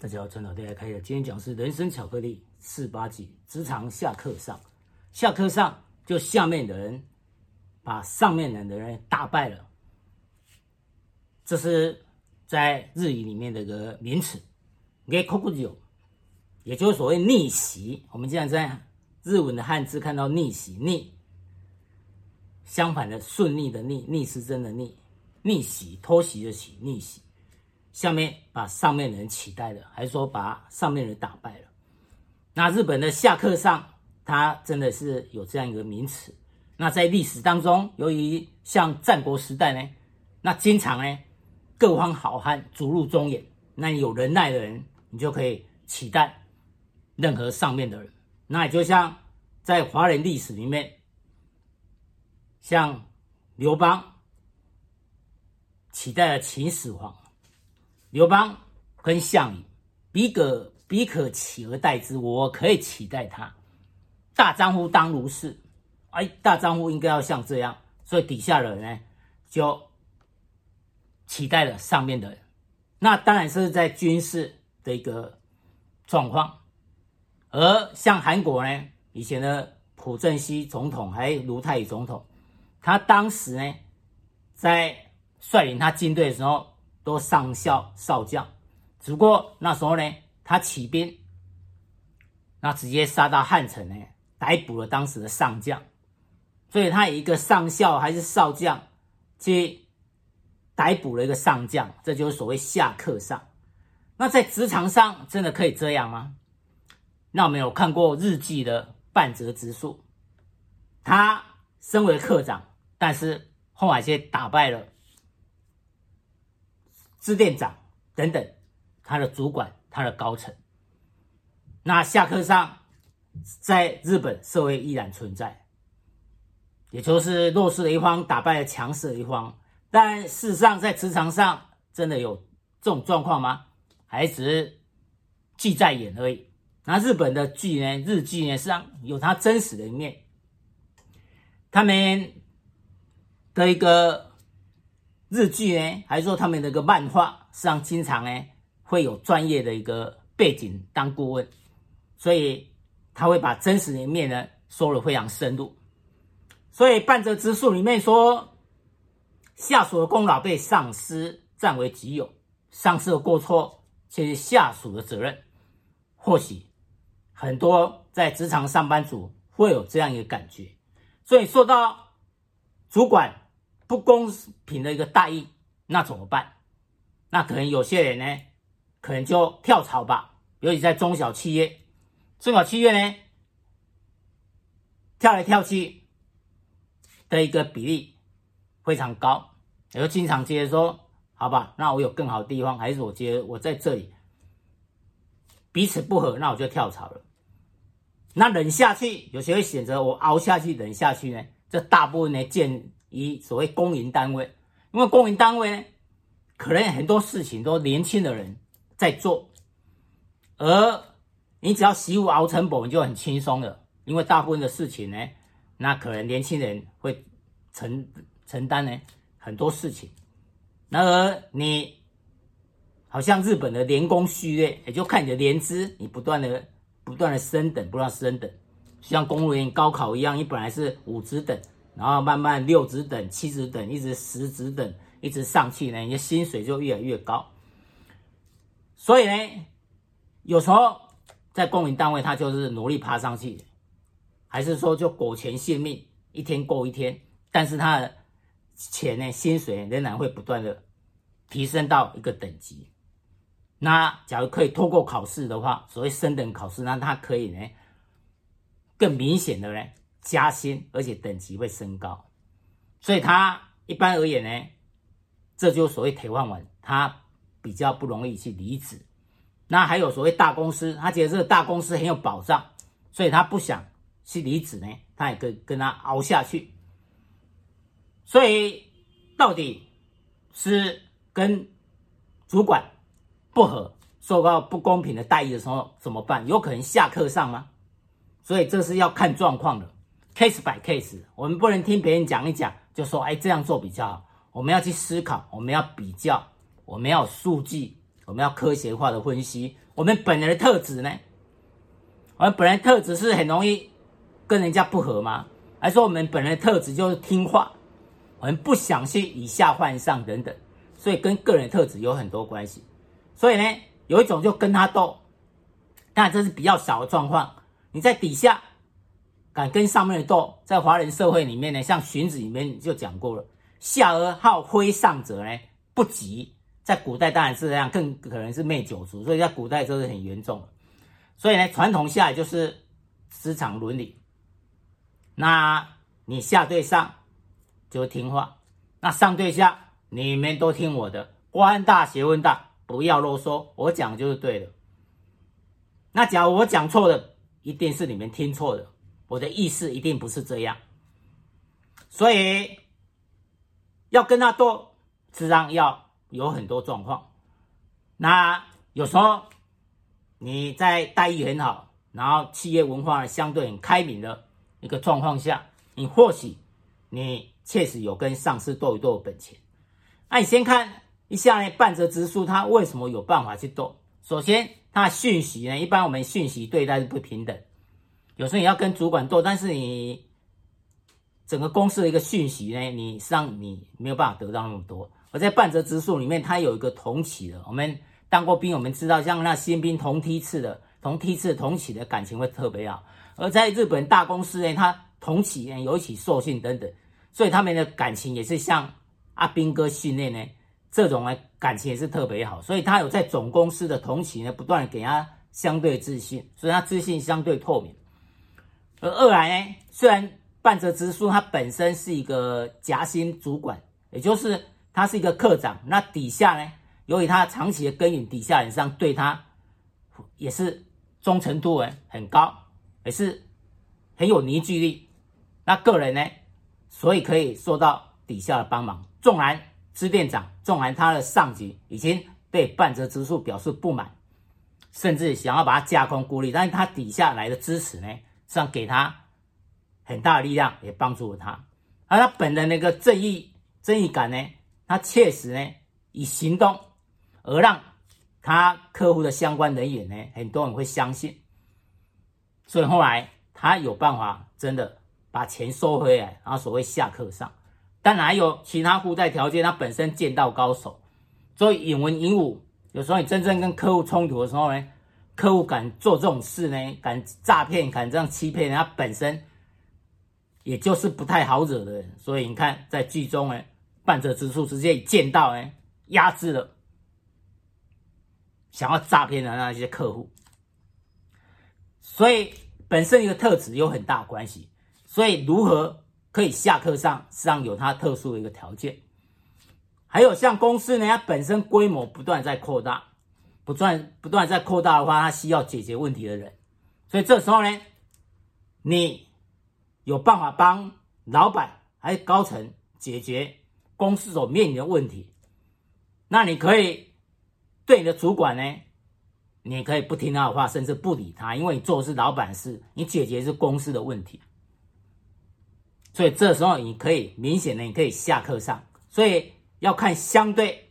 大家好，陈老弟来开讲。今天讲是人生巧克力四八集，职场下课上。下课上就下面的人把上面的人打败了，这是在日语里面的一个名词。给扣不久，也就是所谓逆袭。我们经常在日文的汉字看到逆袭，逆相反的顺利的逆，逆时针的逆，逆袭偷袭的袭，逆袭。下面把上面的人取代了，还是说把上面的人打败了？那日本的下课上，它真的是有这样一个名词。那在历史当中，由于像战国时代呢，那经常呢各方好汉逐鹿中原，那有能耐的人，你就可以取代任何上面的人。那也就像在华人历史里面，像刘邦取代了秦始皇。刘邦跟项羽，彼可彼可取而代之，我可以取代他。大丈夫当如是，哎，大丈夫应该要像这样，所以底下的人呢，就取代了上面的人。那当然是在军事的一个状况。而像韩国呢，以前的朴正熙总统还有卢泰愚总统，他当时呢，在率领他军队的时候。都上校少将，只不过那时候呢，他起兵，那直接杀到汉城呢，逮捕了当时的上将，所以他以一个上校还是少将去逮捕了一个上将，这就是所谓下课上。那在职场上真的可以这样吗？那我们有看过日记的半泽直树，他身为课长，但是后来却打败了。支店长等等，他的主管，他的高层，那下课上，在日本社会依然存在，也就是弱势的一方打败了强势的一方。但事实上，在职场上真的有这种状况吗？还只是记在眼而已。那日本的剧呢？日剧呢，实际上有它真实的一面，他们的一个。日剧呢，还是说他们的一个漫画，实际上经常呢会有专业的一个背景当顾问，所以他会把真实的一面呢说的非常深入。所以半泽直树里面说，下属的功劳被上司占为己有，上司的过错却是下属的责任。或许很多在职场上班族会有这样一个感觉，所以说到主管。不公平的一个待遇，那怎么办？那可能有些人呢，可能就跳槽吧。尤其在中小企业，中小企业呢，跳来跳去的一个比例非常高，也就经常接着说：“好吧，那我有更好的地方，还是我觉得我在这里彼此不合，那我就跳槽了。”那忍下去，有些会选择我熬下去，忍下去呢？这大部分呢，见。以所谓公营单位，因为公营单位呢，可能很多事情都年轻的人在做，而你只要习武熬成本，你就很轻松了。因为大部分的事情呢，那可能年轻人会承承担呢很多事情。然而你好像日本的连工序列，也就看你的年资，你不断的不断的升等，不断升等，像公务员高考一样，你本来是五职等。然后慢慢六职等、七职等，一直十职等，一直上去呢，你的薪水就越来越高。所以呢，有时候在公营单位，他就是努力爬上去，还是说就苟钱性命，一天过一天。但是他的钱呢，薪水仍然会不断的提升到一个等级。那假如可以透过考试的话，所谓升等考试，那他可以呢，更明显的呢。加薪，而且等级会升高，所以他一般而言呢，这就所谓铁饭碗，他比较不容易去离职。那还有所谓大公司，他觉得这个大公司很有保障，所以他不想去离职呢，他也可以跟他熬下去。所以到底是跟主管不合，受到不公平的待遇的时候怎么办？有可能下课上吗？所以这是要看状况的。Case by case，我们不能听别人讲一讲就说，哎，这样做比较好。我们要去思考，我们要比较，我们要数据，我们要科学化的分析，我们本人的特质呢？我们本人特质是很容易跟人家不合吗？还说我们本人特质就是听话，我们不想去以下犯上等等，所以跟个人特质有很多关系。所以呢，有一种就跟他斗，但这是比较小的状况。你在底下敢跟上面的斗，在华人社会里面呢，像荀子里面就讲过了，下而好挥上者呢，不及。在古代当然是这样，更可能是灭九族，所以在古代都是很严重。所以呢，传统下来就是职场伦理。那你下对上就听话，那上对下你们都听我的，官大学问大，不要啰嗦，我讲就是对的。那假如我讲错了，一定是你们听错了，我的意思一定不是这样。所以要跟他斗，自然要。有很多状况，那有时候你在待遇很好，然后企业文化相对很开明的一个状况下，你或许你确实有跟上司斗一斗本钱。那你先看一下呢，半泽直树他为什么有办法去斗？首先，他讯息呢，一般我们讯息对待是不平等，有时候你要跟主管斗，但是你整个公司的一个讯息呢，你上你没有办法得到那么多。而在半泽直树里面，他有一个同起的。我们当过兵，我们知道，像那新兵同梯次的、同梯次同起的感情会特别好。而在日本大公司呢，他同起呢有一起受训等等，所以他们的感情也是像阿兵哥训练呢这种呢感情也是特别好。所以他有在总公司的同起呢，不断给他相对自信，所以他自信相对透明。而二来呢，虽然半泽直树他本身是一个夹心主管，也就是。他是一个课长，那底下呢，由于他长期的耕耘，底下人上对他也是忠诚度很高，也是很有凝聚力。那个人呢，所以可以受到底下的帮忙。纵然支店长，纵然他的上级已经对半泽直树表示不满，甚至想要把他架空孤立，但是他底下来的支持呢，上给他很大的力量，也帮助了他。而他本人那个正义正义感呢？他确实呢，以行动而让他客户的相关人员呢，很多人会相信，所以后来他有办法真的把钱收回来，然后所谓下课上。当然还有其他附带条件，他本身剑道高手，所以引文引武。有时候你真正跟客户冲突的时候呢，客户敢做这种事呢，敢诈骗，敢这样欺骗，他本身也就是不太好惹的人。所以你看，在剧中呢。半泽直树直接以剑道哎压制了想要诈骗的那些客户，所以本身一个特质有很大关系。所以如何可以下课上，实际上有它特殊的一个条件。还有像公司呢，它本身规模不断在扩大，不断不断在扩大的话，他需要解决问题的人。所以这时候呢，你有办法帮老板还是高层解决。公司所面临的问题，那你可以对你的主管呢，你可以不听他的话，甚至不理他，因为你做的是老板事，你解决的是公司的问题。所以这时候你可以明显的，你可以下课上。所以要看相对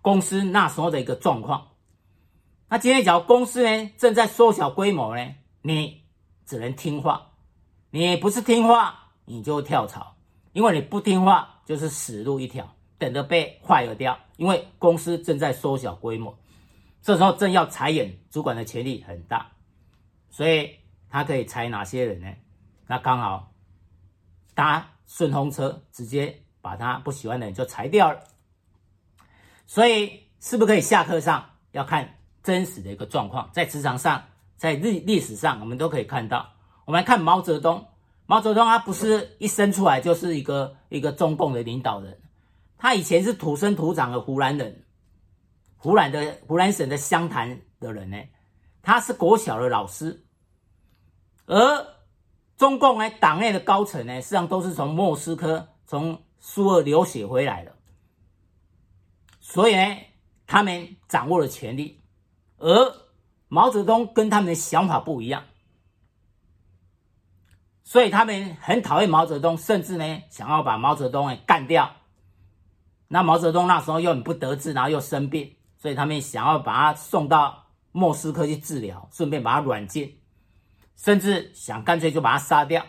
公司那时候的一个状况。那今天假如公司呢正在缩小规模呢，你只能听话。你不是听话，你就跳槽，因为你不听话。就是死路一条，等着被 fire 掉。因为公司正在缩小规模，这时候正要裁员，主管的权力很大，所以他可以裁哪些人呢？那刚好搭顺风车，直接把他不喜欢的人就裁掉了。所以是不是可以下课上？要看真实的一个状况，在职场上，在历历史上，我们都可以看到。我们来看毛泽东。毛泽东他不是一生出来就是一个一个中共的领导人，他以前是土生土长的湖南人，湖南的湖南省的湘潭的人呢，他是国小的老师，而中共呢党内的高层呢，实际上都是从莫斯科从苏俄流血回来的，所以呢，他们掌握了权力，而毛泽东跟他们的想法不一样。所以他们很讨厌毛泽东，甚至呢想要把毛泽东给干掉。那毛泽东那时候又很不得志，然后又生病，所以他们想要把他送到莫斯科去治疗，顺便把他软禁，甚至想干脆就把他杀掉。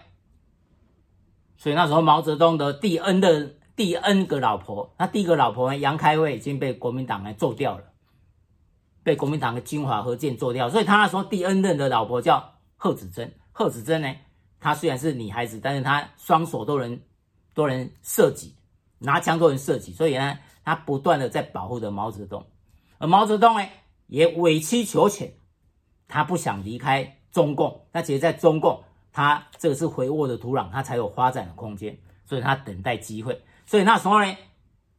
所以那时候毛泽东的第 N 的第 N 个老婆，他第一个老婆，杨开慧已经被国民党给揍掉了，被国民党的金华和舰做掉。所以他那时候第 N 任的老婆叫贺子珍。贺子珍呢，她虽然是女孩子，但是她双手都能都能射击，拿枪都能射击，所以呢，她不断的在保护着毛泽东。而毛泽东呢，也委曲求全，他不想离开中共。那其实，在中共，他这个是肥沃的土壤，他才有发展的空间，所以他等待机会。所以那时候呢，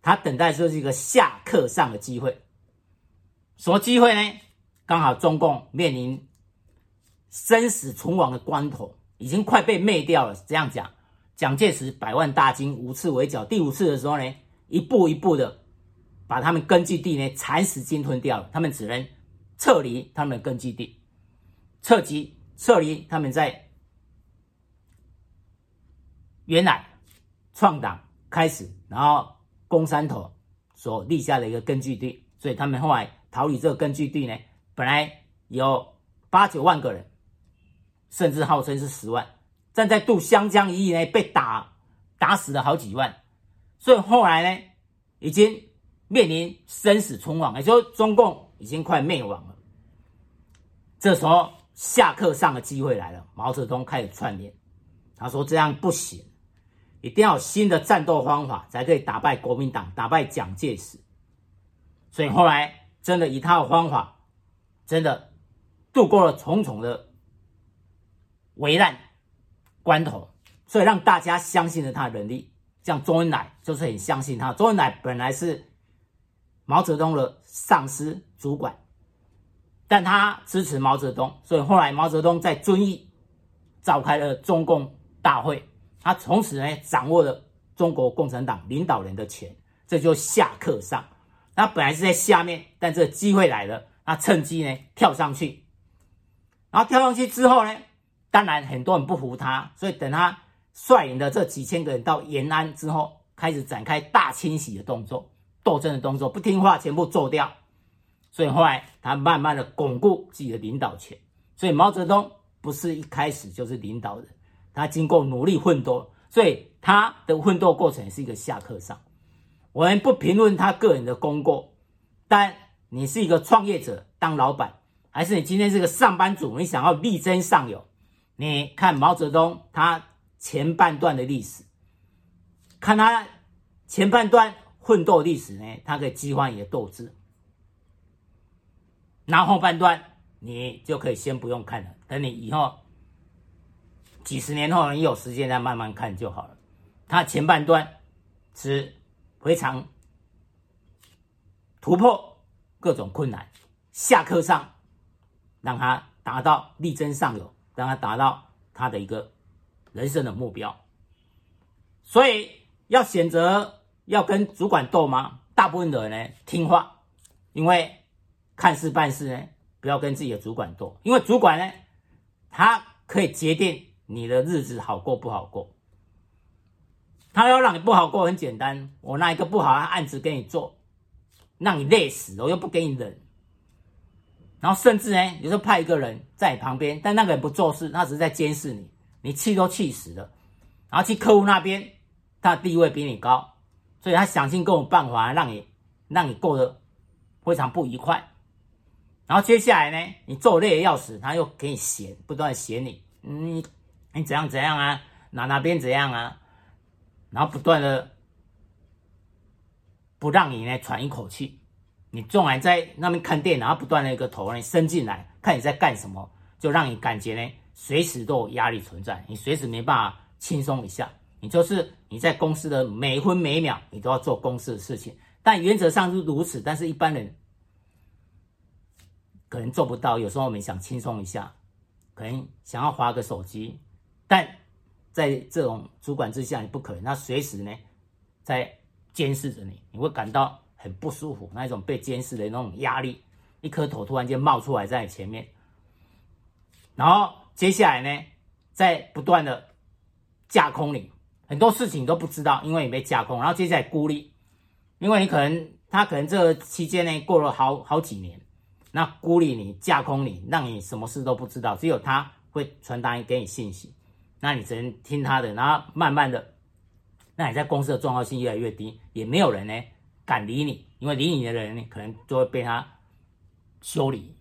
他等待就是一个下课上的机会。什么机会呢？刚好中共面临生死存亡的关头，已经快被灭掉了。这样讲，蒋介石百万大军五次围剿，第五次的时候呢，一步一步的。把他们根据地呢蚕食鲸吞掉了，他们只能撤离他们的根据地，撤籍撤离他们在原来创党开始，然后攻山头所立下的一个根据地，所以他们后来逃离这个根据地呢，本来有八九万个人，甚至号称是十万，站在渡湘江一役呢被打打死了好几万，所以后来呢已经。面临生死存亡，也就是中共已经快灭亡了。这时候下课上的机会来了，毛泽东开始串联，他说这样不行，一定要有新的战斗方法才可以打败国民党，打败蒋介石。所以后来真的以他的方法，真的度过了重重的危难关头，所以让大家相信了他的能力。像周恩来就是很相信他，周恩来本来是。毛泽东的上司主管，但他支持毛泽东，所以后来毛泽东在遵义召开了中共大会，他从此呢掌握了中国共产党领导人的权，这就下课上。他本来是在下面，但这机会来了，他趁机呢跳上去，然后跳上去之后呢，当然很多人不服他，所以等他率领的这几千个人到延安之后，开始展开大清洗的动作。斗争的动作，不听话全部做掉，所以后来他慢慢的巩固自己的领导权。所以毛泽东不是一开始就是领导人，他经过努力奋斗，所以他的奋斗过程是一个下课上。我们不评论他个人的功过，但你是一个创业者，当老板，还是你今天是个上班族，你想要力争上游，你看毛泽东他前半段的历史，看他前半段。奋斗历史呢，他可以激发你的斗志。然后半段你就可以先不用看了，等你以后几十年后你有时间再慢慢看就好了。他前半段是非常突破各种困难，下课上让他达到力争上游，让他达到他的一个人生的目标。所以要选择。要跟主管斗吗？大部分的人呢听话，因为看事办事呢，不要跟自己的主管斗，因为主管呢，他可以决定你的日子好过不好过。他要让你不好过很简单，我拿一个不好的案子给你做，让你累死，我又不给你忍。然后甚至呢，有时候派一个人在你旁边，但那个人不做事，他只是在监视你，你气都气死了。然后去客户那边，他的地位比你高。所以他想尽各种办法让你，让你过得非常不愉快。然后接下来呢，你做累得要死，他又给你嫌，不断嫌你，你你怎样怎样啊，哪哪边怎样啊，然后不断的不让你呢喘一口气。你纵然在那边看电脑，然后不断的一个头呢伸进来，看你在干什么，就让你感觉呢随时都有压力存在，你随时没办法轻松一下。你就是你在公司的每分每秒，你都要做公司的事情，但原则上是如此。但是一般人可能做不到。有时候我们想轻松一下，可能想要划个手机，但在这种主管之下，你不可能。他随时呢在监视着你，你会感到很不舒服，那一种被监视的那种压力，一颗头突然间冒出来在你前面，然后接下来呢，在不断的架空你。很多事情都不知道，因为你被架空，然后接下来孤立，因为你可能他可能这个期间呢过了好好几年，那孤立你、架空你，让你什么事都不知道，只有他会传达给你信息，那你只能听他的，然后慢慢的，那你在公司的重要性越来越低，也没有人呢敢理你，因为理你的人呢，可能就会被他修理，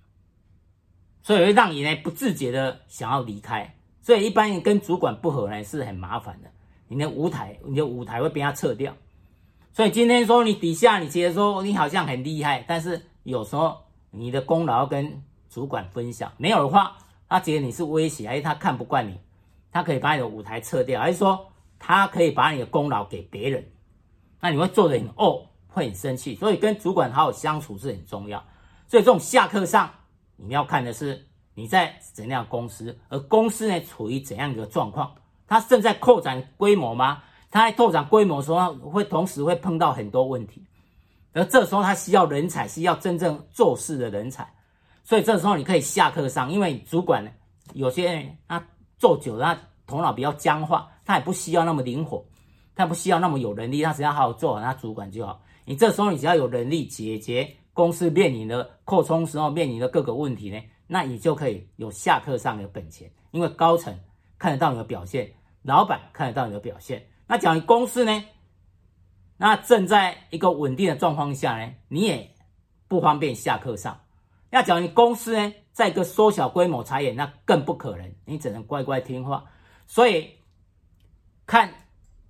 所以会让你呢不自觉的想要离开。所以一般人跟主管不合呢是很麻烦的，你的舞台，你的舞台会被他撤掉。所以今天说你底下你觉得说你好像很厉害，但是有时候你的功劳跟主管分享，没有的话，他觉得你是威胁，还是他看不惯你，他可以把你的舞台撤掉，还是说他可以把你的功劳给别人，那你会做得很哦，会很生气。所以跟主管好好相处是很重要。所以这种下课上，你们要看的是你在怎样公司，而公司呢处于怎样一个状况，它正在扩展规模吗？它在拓展规模的时候，会同时会碰到很多问题，而这时候它需要人才，需要真正做事的人才。所以这时候你可以下课上，因为主管有些人他做久了，他头脑比较僵化，他也不需要那么灵活，他不需要那么有能力，他只要好好做好他主管就好。你这时候你只要有能力解决。公司面临的扩充时候面临的各个问题呢，那你就可以有下课上的本钱，因为高层看得到你的表现，老板看得到你的表现。那假如你公司呢，那正在一个稳定的状况下呢，你也不方便下课上。那假如你公司呢，在一个缩小规模裁员，那更不可能，你只能乖乖听话。所以看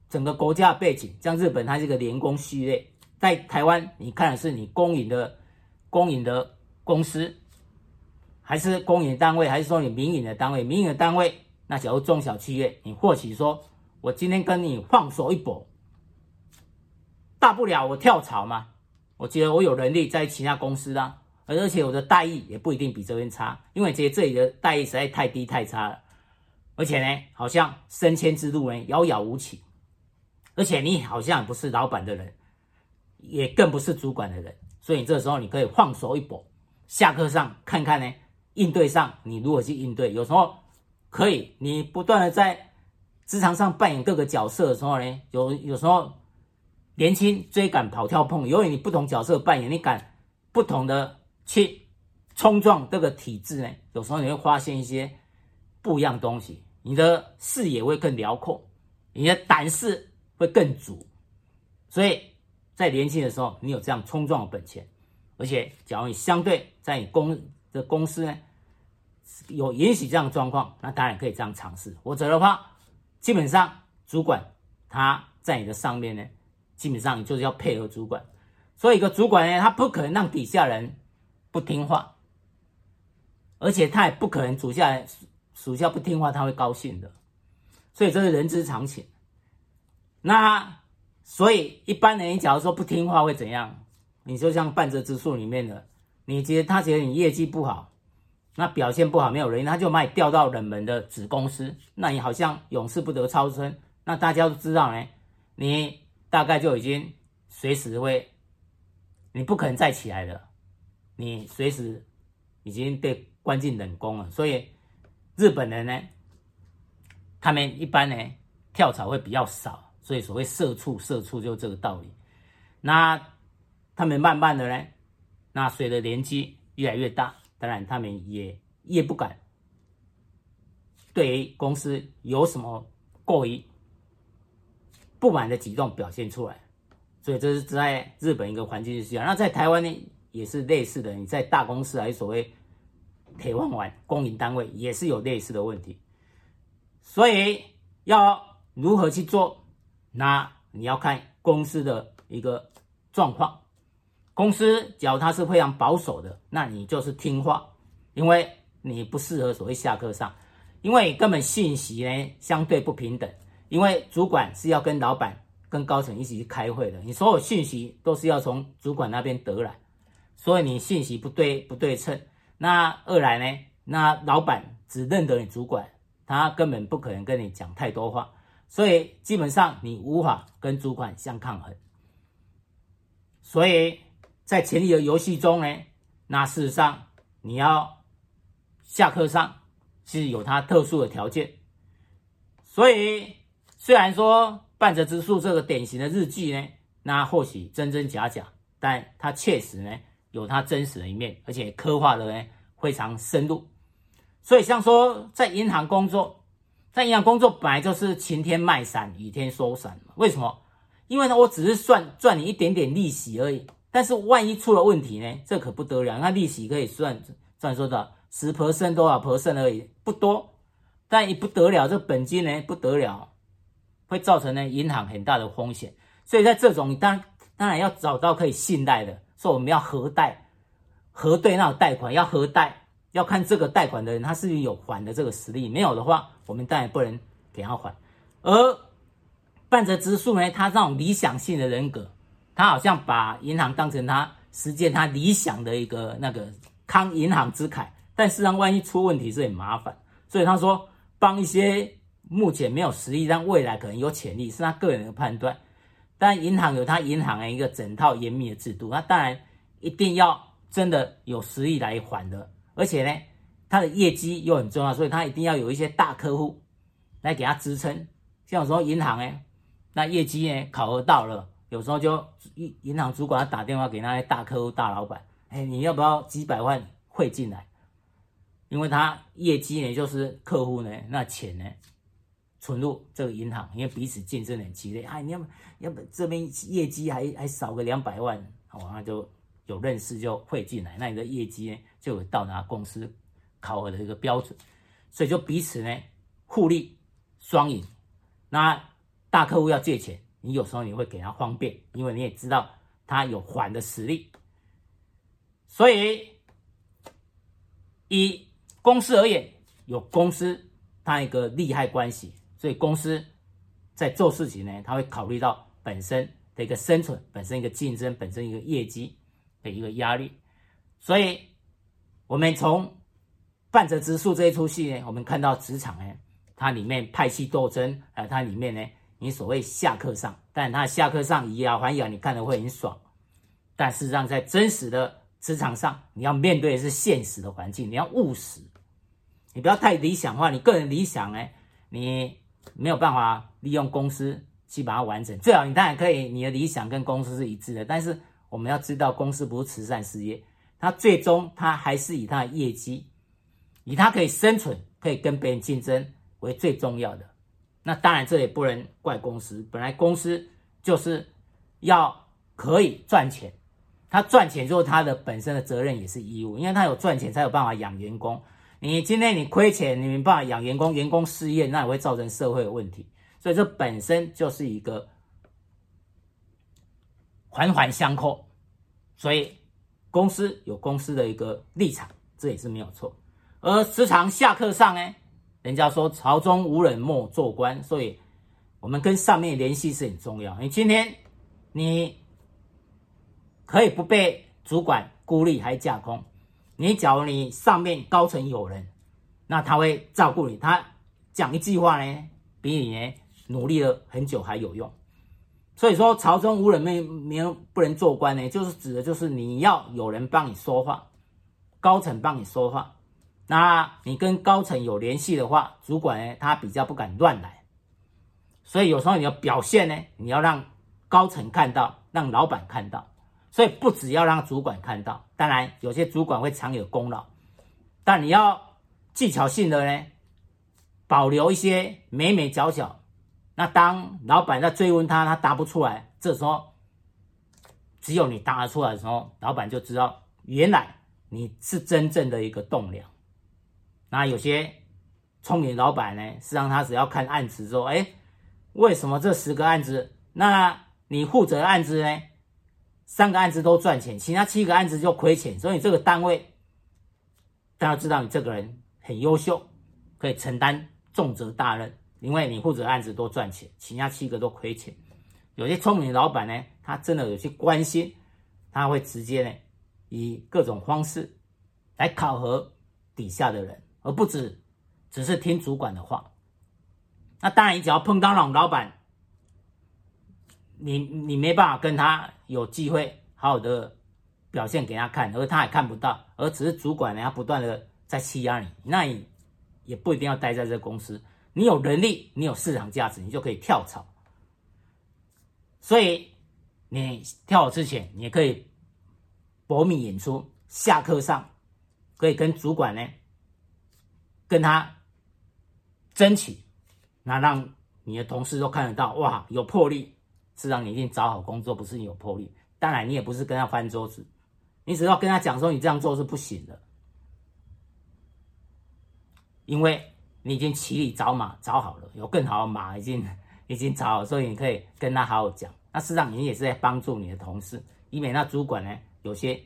整个国家的背景，像日本，它是一个联工序列，在台湾，你看的是你公营的。公营的公司，还是公营单位，还是说你民营的单位？民营的单位，那假如中小企业，你或许说，我今天跟你放手一搏，大不了我跳槽嘛。我觉得我有能力在其他公司啊，而且我的待遇也不一定比这边差，因为觉得这里的待遇实在太低太差了。而且呢，好像升迁之路呢遥遥无期，而且你好像不是老板的人，也更不是主管的人。所以这时候你可以放手一搏，下课上看看呢，应对上你如何去应对。有时候可以，你不断的在职场上扮演各个角色的时候呢，有有时候年轻追赶跑跳碰，由于你不同角色扮演，你敢不同的去冲撞这个体制呢，有时候你会发现一些不一样东西，你的视野会更辽阔，你的胆识会更足，所以。在年轻的时候，你有这样冲撞的本钱，而且假如你相对在你公的公司呢，有允许这样的状况，那当然可以这样尝试。否则的话，基本上主管他在你的上面呢，基本上就是要配合主管。所以一个主管呢，他不可能让底下人不听话，而且他也不可能属下属下不听话他会高兴的。所以这是人之常情。那。所以一般人，假如说不听话会怎样？你就像半泽直树里面的，你觉得他觉得你业绩不好，那表现不好，没有人，他就把你调到冷门的子公司，那你好像永世不得超生。那大家都知道呢，你大概就已经随时会，你不可能再起来了，你随时已经被关进冷宫了。所以日本人呢，他们一般呢跳槽会比较少。所以所谓社畜，社畜就这个道理。那他们慢慢的呢，那随着年纪越来越大，当然他们也越不敢对于公司有什么过于不满的举动表现出来。所以这是在日本一个环境是这样。那在台湾呢，也是类似的。你在大公司还是所谓铁饭碗公营单位，也是有类似的问题。所以要如何去做？那你要看公司的一个状况，公司只要它是非常保守的，那你就是听话，因为你不适合所谓下课上，因为根本信息呢相对不平等，因为主管是要跟老板、跟高层一起去开会的，你所有信息都是要从主管那边得来，所以你信息不对不对称，那二来呢，那老板只认得你主管，他根本不可能跟你讲太多话。所以基本上你无法跟主管相抗衡，所以在权力的游戏中呢，那事实上你要下课上是有它特殊的条件。所以虽然说半泽直树这个典型的日剧呢，那或许真真假假，但它确实呢有它真实的一面，而且刻画的呢非常深入。所以像说在银行工作，在银行工作本来就是晴天卖伞，雨天收伞。为什么？因为呢，我只是算赚你一点点利息而已。但是万一出了问题呢？这可不得了。那利息可以算算说的十 percent 多少 percent 而已，不多。但也不得了，这本金呢不得了，会造成呢银行很大的风险。所以在这种，当当然要找到可以信赖的，说我们要核贷，核对那种贷款要核贷，要看这个贷款的人他是不是有还的这个实力，没有的话，我们当然不能给他还。而半泽直树呢，他这种理想性的人格。他好像把银行当成他实践他理想的一个那个康银行之凯，但事实上万一出问题是很麻烦，所以他说帮一些目前没有实力但未来可能有潜力，是他个人的判断。但银行有他银行的一个整套严密的制度，那当然一定要真的有实力来还的，而且呢，他的业绩又很重要，所以他一定要有一些大客户来给他支撑。像有时候银行呢，那业绩呢考核到了。有时候就银银行主管要打电话给那些大客户、大老板，哎，你要不要几百万汇进来？因为他业绩呢，就是客户呢，那钱呢，存入这个银行，因为彼此竞争很激烈。哎，你要不要不这边业绩还还少个两百万，哦，那就有认识就汇进来，那你的业绩呢，就有到达公司考核的一个标准，所以就彼此呢互利双赢。那大客户要借钱。你有时候你会给他方便，因为你也知道他有还的实力，所以以公司而言，有公司它一个利害关系，所以公司在做事情呢，他会考虑到本身的一个生存、本身一个竞争、本身一个业绩的一个压力，所以我们从半泽直树这一出戏呢，我们看到职场呢，它里面派系斗争，还有它里面呢。你所谓下课上，但他下课上以牙还牙，你看的会很爽。但事实上，在真实的职场上，你要面对的是现实的环境，你要务实，你不要太理想化。你个人理想呢，你没有办法利用公司去把它完成。最好你当然可以，你的理想跟公司是一致的。但是我们要知道，公司不是慈善事业，它最终它还是以它的业绩，以它可以生存、可以跟别人竞争为最重要的。那当然，这也不能怪公司。本来公司就是要可以赚钱，他赚钱就是他的本身的责任也是义务，因为他有赚钱才有办法养员工。你今天你亏钱，你没办法养员工，员工失业，那也会造成社会的问题。所以这本身就是一个环环相扣。所以公司有公司的一个立场，这也是没有错。而时常下课上呢？人家说朝中无人莫做官，所以我们跟上面联系是很重要。你今天你可以不被主管孤立还架空，你假如你上面高层有人，那他会照顾你，他讲一句话呢，比你呢努力了很久还有用。所以说朝中无人没没有不能做官呢，就是指的就是你要有人帮你说话，高层帮你说话。那你跟高层有联系的话，主管呢，他比较不敢乱来，所以有时候你要表现呢，你要让高层看到，让老板看到，所以不只要让主管看到，当然有些主管会常有功劳，但你要技巧性的呢，保留一些美美角角，那当老板在追问他，他答不出来，这时候只有你答得出来的时候，老板就知道原来你是真正的一个栋梁。那有些聪明老板呢，是让他只要看案子说，哎，为什么这十个案子，那你负责的案子呢，三个案子都赚钱，其他七个案子就亏钱，所以这个单位，大家知道你这个人很优秀，可以承担重责大任，因为你负责案子都赚钱，其他七个都亏钱。有些聪明的老板呢，他真的有些关心，他会直接呢，以各种方式来考核底下的人。而不只只是听主管的话，那当然，你只要碰到那种老板，你你没办法跟他有机会好好的表现给他看，而他也看不到，而只是主管呢，他不断的在欺压你，那你也不一定要待在这个公司。你有能力，你有市场价值，你就可以跳槽。所以你跳槽之前，你也可以博名演出，下课上可以跟主管呢，跟他争取，那让你的同事都看得到，哇，有魄力，是让你一定找好工作，不是你有魄力。当然，你也不是跟他翻桌子，你只要跟他讲说你这样做是不行的，因为你已经骑驴找马找好了，有更好的马已经已经找好，所以你可以跟他好好讲。那事实上，你也是在帮助你的同事，以免那主管呢有些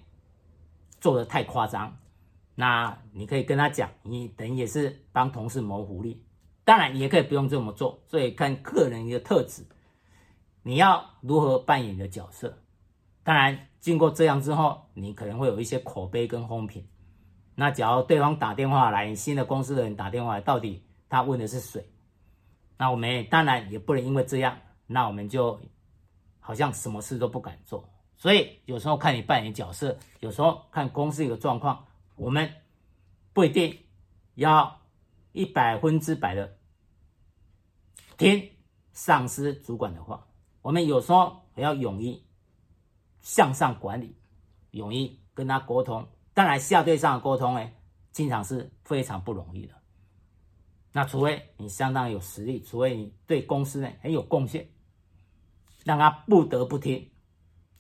做的太夸张。那你可以跟他讲，你等于也是帮同事谋福利。当然，也可以不用这么做。所以看个人的特质，你要如何扮演的角色。当然，经过这样之后，你可能会有一些口碑跟风评。那假如对方打电话来，新的公司的人打电话来，到底他问的是谁？那我们当然也不能因为这样，那我们就。好像什么事都不敢做，所以有时候看你扮演角色，有时候看公司一个状况，我们不一定要一百分之百的听上司主管的话，我们有时候也要勇于向上管理，勇于跟他沟通。当然，下对上的沟通呢，经常是非常不容易的。那除非你相当有实力，除非你对公司呢很有贡献。让他不得不听。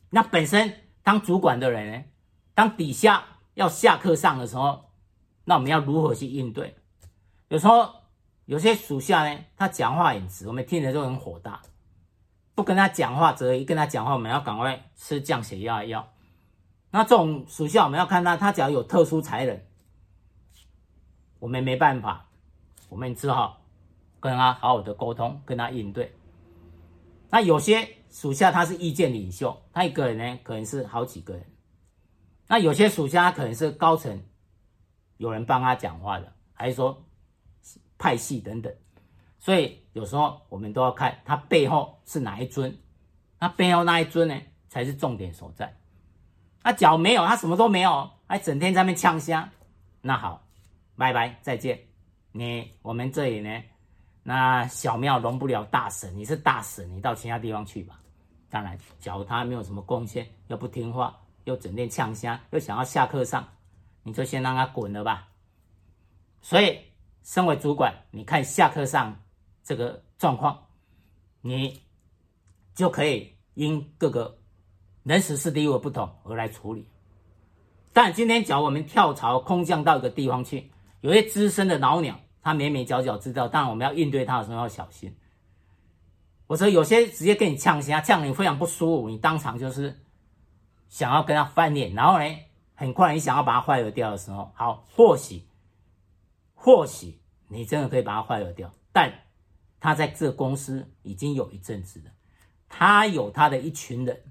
那本身当主管的人呢，当底下要下课上的时候，那我们要如何去应对？有时候有些属下呢，他讲话很直，我们听着就很火大。不跟他讲话，则一跟他讲话，我们要赶快吃降血压药。那这种属下，我们要看他，他只要有特殊才能，我们没办法，我们只好跟他好好的沟通，跟他应对。那有些属下他是意见领袖，他一个人呢可能是好几个人。那有些属下他可能是高层，有人帮他讲话的，还是说派系等等。所以有时候我们都要看他背后是哪一尊，那背后那一尊呢才是重点所在。那脚没有，他什么都没有，还整天在那呛虾，那好，拜拜，再见。你我们这里呢？那小庙容不了大神，你是大神，你到其他地方去吧。当然，假如他没有什么贡献，又不听话，又整天呛虾，又想要下课上，你就先让他滚了吧。所以，身为主管，你看下课上这个状况，你就可以因各个人事时地物的不同而来处理。但今天，假如我们跳槽空降到一个地方去，有些资深的老鸟。他眉眉角角知道，当然我们要应对他的时候要小心。我说有些直接跟你呛下，呛你非常不舒服，你当场就是想要跟他翻脸，然后呢，很快你想要把他 fire 掉的时候，好，或许或许你真的可以把他 fire 掉，但他在这公司已经有一阵子了，他有他的一群人，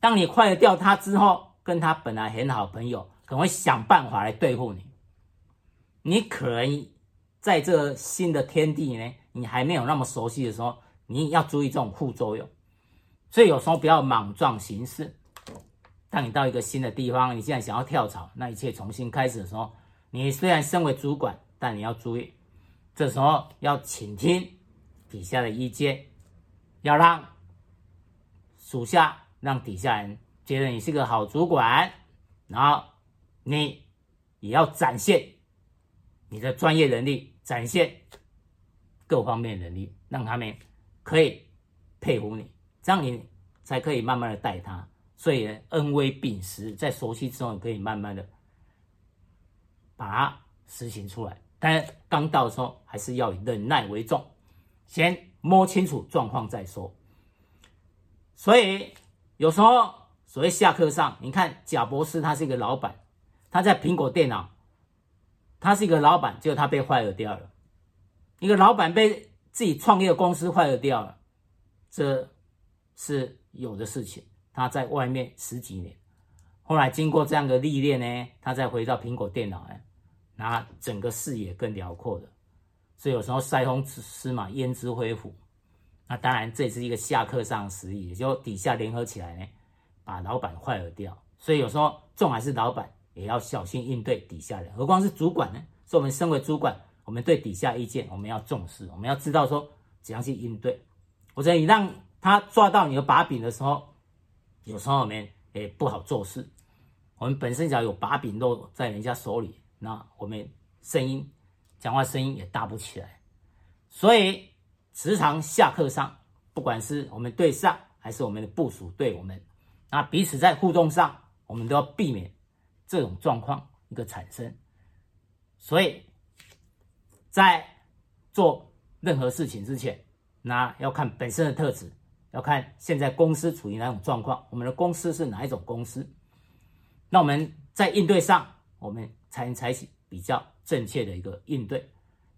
当你快了掉他之后，跟他本来很好朋友可能会想办法来对付你，你可能。在这新的天地呢，你还没有那么熟悉的时候，你要注意这种副作用。所以有时候不要莽撞行事。当你到一个新的地方，你现在想要跳槽，那一切重新开始的时候，你虽然身为主管，但你要注意，这时候要倾听底下的意见，要让属下、让底下人觉得你是个好主管，然后你也要展现你的专业能力。展现各方面能力，让他们可以佩服你，这样你才可以慢慢的带他。所以恩威并施，在熟悉之后，可以慢慢的把它实行出来。但刚到的时候，还是要以忍耐为重，先摸清楚状况再说。所以有时候所谓下课上，你看贾博士他是一个老板，他在苹果电脑。他是一个老板，结果他被坏了掉了。一个老板被自己创业公司坏了掉了，这是有的事情。他在外面十几年，后来经过这样的历练呢，他再回到苹果电脑呢，那整个视野更辽阔的。所以有时候塞翁失马焉知非福。那当然这是一个下课上时，也就底下联合起来呢，把老板 fire 掉。所以有时候纵还是老板。也要小心应对底下人，何况是主管呢？所以，我们身为主管，我们对底下意见，我们要重视，我们要知道说怎样去应对。或者你让他抓到你的把柄的时候，有时候我们也不好做事。我们本身只要有把柄落在人家手里，那我们声音讲话声音也大不起来。所以职场下课上，不管是我们对上还是我们的部署对我们，那彼此在互动上，我们都要避免这种状况一个产生。所以在做任何事情之前，那要看本身的特质，要看现在公司处于哪种状况，我们的公司是哪一种公司，那我们在应对上，我们才能采取比较正确的一个应对。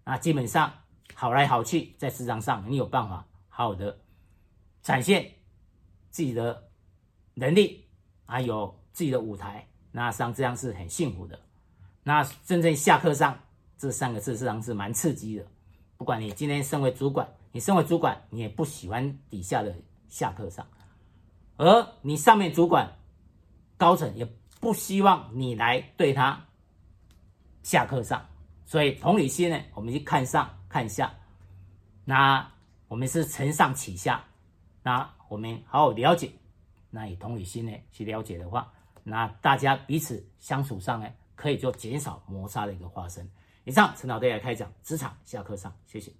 那基本上好来好去，在职场上你有办法好好的展现自己的能力，还有自己的舞台，那实际上这样是很幸福的。那真正下课上这三个字，实际上是蛮刺激的。不管你今天身为主管，你身为主管，你也不喜欢底下的下课上，而你上面主管高层也不希望你来对他下课上。所以同理心呢，我们去看上看下，那我们是承上启下，那我们好好了解，那以同理心呢去了解的话，那大家彼此相处上呢，可以就减少摩擦的一个发生。以上陈老师来开讲，职场下课上，谢谢。